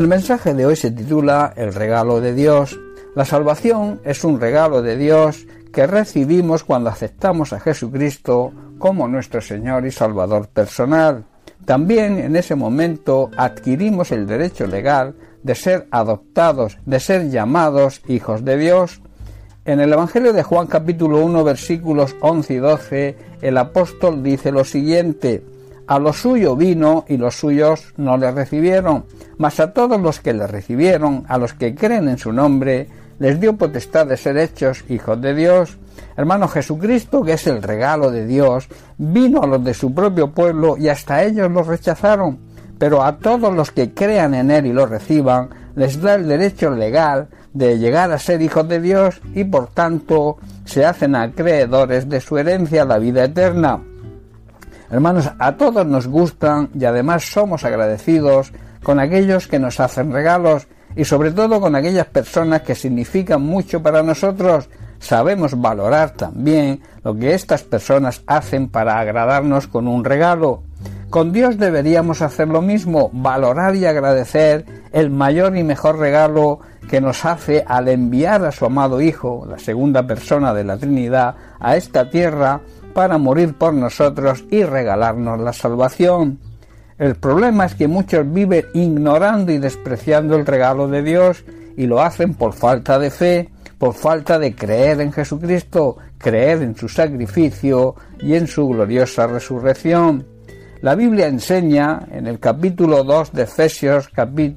El mensaje de hoy se titula El regalo de Dios. La salvación es un regalo de Dios que recibimos cuando aceptamos a Jesucristo como nuestro Señor y Salvador personal. También en ese momento adquirimos el derecho legal de ser adoptados, de ser llamados hijos de Dios. En el Evangelio de Juan capítulo 1 versículos 11 y 12 el apóstol dice lo siguiente, a lo suyo vino y los suyos no le recibieron, mas a todos los que le recibieron, a los que creen en su nombre, les dio potestad de ser hechos hijos de Dios. Hermano Jesucristo, que es el regalo de Dios, vino a los de su propio pueblo y hasta ellos los rechazaron, pero a todos los que crean en Él y lo reciban, les da el derecho legal de llegar a ser hijos de Dios y por tanto se hacen acreedores de su herencia, la vida eterna. Hermanos, a todos nos gustan y además somos agradecidos con aquellos que nos hacen regalos y sobre todo con aquellas personas que significan mucho para nosotros. Sabemos valorar también lo que estas personas hacen para agradarnos con un regalo. Con Dios deberíamos hacer lo mismo, valorar y agradecer el mayor y mejor regalo que nos hace al enviar a su amado Hijo, la segunda persona de la Trinidad, a esta tierra para morir por nosotros y regalarnos la salvación. El problema es que muchos viven ignorando y despreciando el regalo de Dios y lo hacen por falta de fe, por falta de creer en Jesucristo, creer en su sacrificio y en su gloriosa resurrección. La Biblia enseña en el capítulo 2 de Efesios,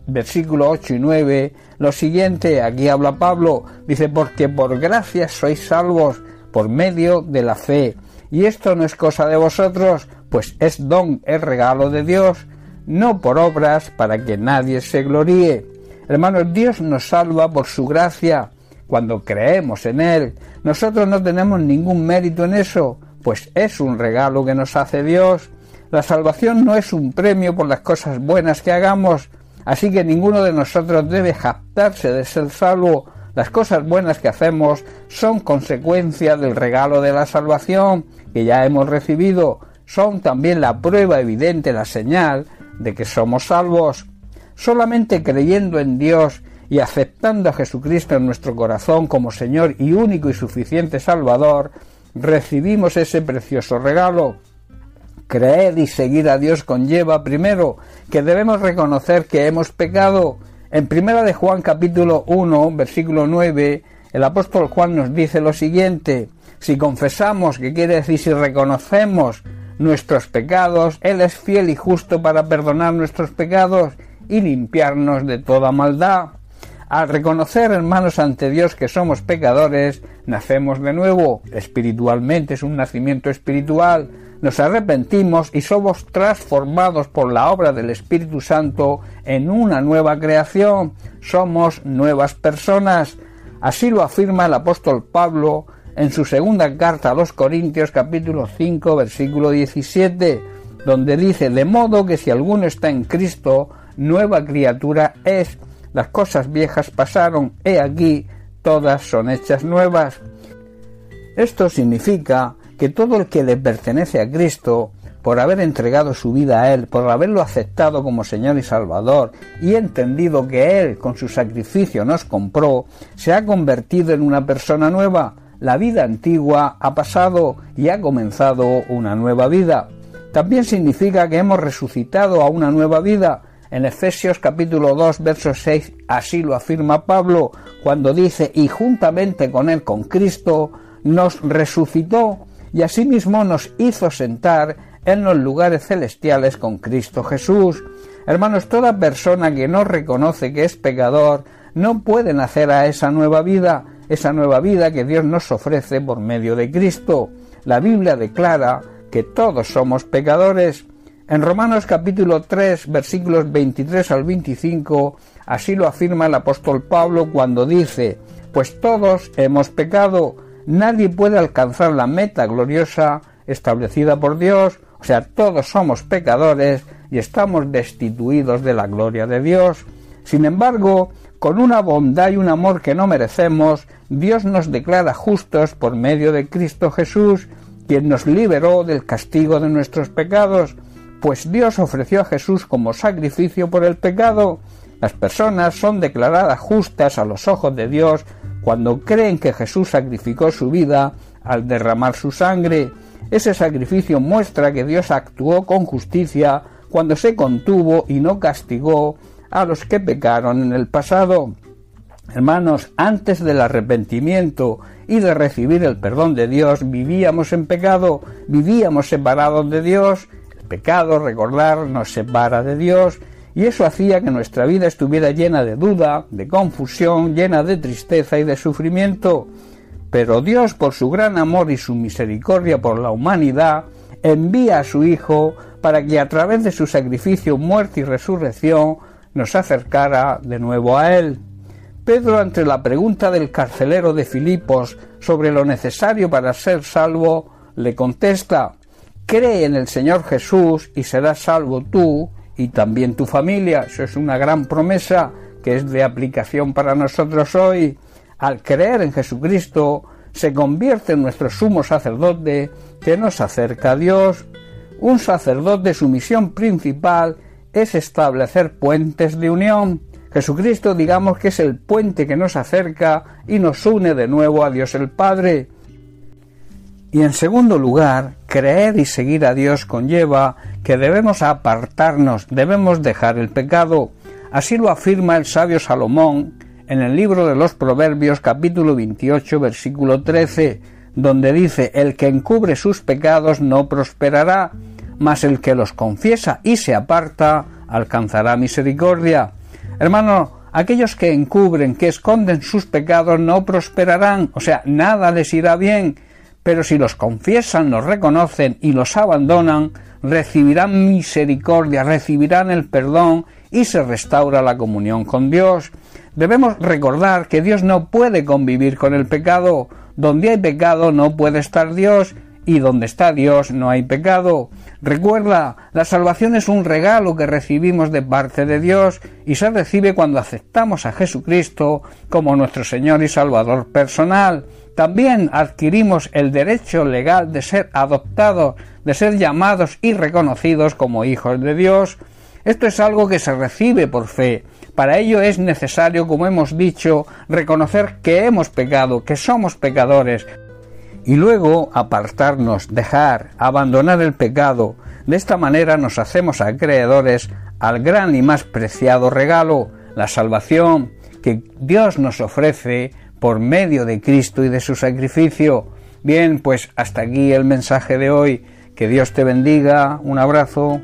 versículo 8 y 9, lo siguiente, aquí habla Pablo, dice, porque por gracia sois salvos por medio de la fe, y esto no es cosa de vosotros, pues es don, es regalo de Dios, no por obras para que nadie se gloríe. Hermanos, Dios nos salva por su gracia cuando creemos en Él. Nosotros no tenemos ningún mérito en eso, pues es un regalo que nos hace Dios. La salvación no es un premio por las cosas buenas que hagamos, así que ninguno de nosotros debe jactarse de ser salvo las cosas buenas que hacemos son consecuencia del regalo de la salvación que ya hemos recibido, son también la prueba evidente, la señal de que somos salvos. Solamente creyendo en Dios y aceptando a Jesucristo en nuestro corazón como Señor y único y suficiente Salvador, recibimos ese precioso regalo. Creer y seguir a Dios conlleva primero que debemos reconocer que hemos pecado en primera de Juan capítulo 1, versículo 9, el apóstol Juan nos dice lo siguiente, si confesamos, que quiere decir si reconocemos nuestros pecados, Él es fiel y justo para perdonar nuestros pecados y limpiarnos de toda maldad. Al reconocer, hermanos, ante Dios que somos pecadores, nacemos de nuevo. Espiritualmente es un nacimiento espiritual nos arrepentimos y somos transformados por la obra del Espíritu Santo en una nueva creación. Somos nuevas personas. Así lo afirma el apóstol Pablo en su segunda carta a los Corintios capítulo 5 versículo 17, donde dice, de modo que si alguno está en Cristo, nueva criatura es, las cosas viejas pasaron, he aquí, todas son hechas nuevas. Esto significa que todo el que le pertenece a Cristo, por haber entregado su vida a Él, por haberlo aceptado como Señor y Salvador, y entendido que Él con su sacrificio nos compró, se ha convertido en una persona nueva. La vida antigua ha pasado y ha comenzado una nueva vida. También significa que hemos resucitado a una nueva vida. En Efesios capítulo 2, verso 6, así lo afirma Pablo, cuando dice, y juntamente con Él, con Cristo, nos resucitó y asimismo nos hizo sentar en los lugares celestiales con Cristo Jesús. Hermanos, toda persona que no reconoce que es pecador no puede nacer a esa nueva vida, esa nueva vida que Dios nos ofrece por medio de Cristo. La Biblia declara que todos somos pecadores. En Romanos capítulo 3 versículos 23 al 25 así lo afirma el apóstol Pablo cuando dice, pues todos hemos pecado nadie puede alcanzar la meta gloriosa establecida por Dios, o sea, todos somos pecadores y estamos destituidos de la gloria de Dios. Sin embargo, con una bondad y un amor que no merecemos, Dios nos declara justos por medio de Cristo Jesús, quien nos liberó del castigo de nuestros pecados, pues Dios ofreció a Jesús como sacrificio por el pecado, Las personas son declaradas justas a los ojos de Dios cuando creen que Jesús sacrificó su vida al derramar su sangre. Ese sacrificio muestra que Dios actuó con justicia cuando se contuvo y no castigó a los que pecaron en el pasado. Hermanos, antes del arrepentimiento y de recibir el perdón de Dios, vivíamos en pecado, vivíamos separados de Dios. El pecado, recordar, nos separa de Dios y eso hacía que nuestra vida estuviera llena de duda, de confusión, llena de tristeza y de sufrimiento. Pero Dios, por su gran amor y su misericordia por la humanidad, envía a su Hijo para que a través de su sacrificio, muerte y resurrección nos acercara de nuevo a Él. Pedro, ante la pregunta del carcelero de Filipos sobre lo necesario para ser salvo, le contesta Cree en el Señor Jesús y serás salvo tú y también tu familia. Eso es una gran promesa que es de aplicación para nosotros hoy. Al creer en Jesucristo, se convierte en nuestro sumo sacerdote que nos acerca a Dios. Un sacerdote, su misión principal es establecer puentes de unión. Jesucristo digamos que es el puente que nos acerca y nos une de nuevo a Dios el Padre. Y en segundo lugar, creer y seguir a Dios conlleva que debemos apartarnos, debemos dejar el pecado. Así lo afirma el sabio Salomón en el libro de los Proverbios capítulo 28 versículo 13, donde dice, el que encubre sus pecados no prosperará, mas el que los confiesa y se aparta alcanzará misericordia. Hermano, aquellos que encubren, que esconden sus pecados, no prosperarán, o sea, nada les irá bien, pero si los confiesan, los reconocen y los abandonan, recibirán misericordia, recibirán el perdón y se restaura la comunión con Dios. Debemos recordar que Dios no puede convivir con el pecado. Donde hay pecado no puede estar Dios y donde está Dios no hay pecado. Recuerda, la salvación es un regalo que recibimos de parte de Dios y se recibe cuando aceptamos a Jesucristo como nuestro Señor y Salvador personal. También adquirimos el derecho legal de ser adoptados, de ser llamados y reconocidos como hijos de Dios. Esto es algo que se recibe por fe. Para ello es necesario, como hemos dicho, reconocer que hemos pecado, que somos pecadores, y luego apartarnos, dejar, abandonar el pecado. De esta manera nos hacemos acreedores al gran y más preciado regalo, la salvación que Dios nos ofrece por medio de Cristo y de su sacrificio. Bien, pues hasta aquí el mensaje de hoy. Que Dios te bendiga. Un abrazo.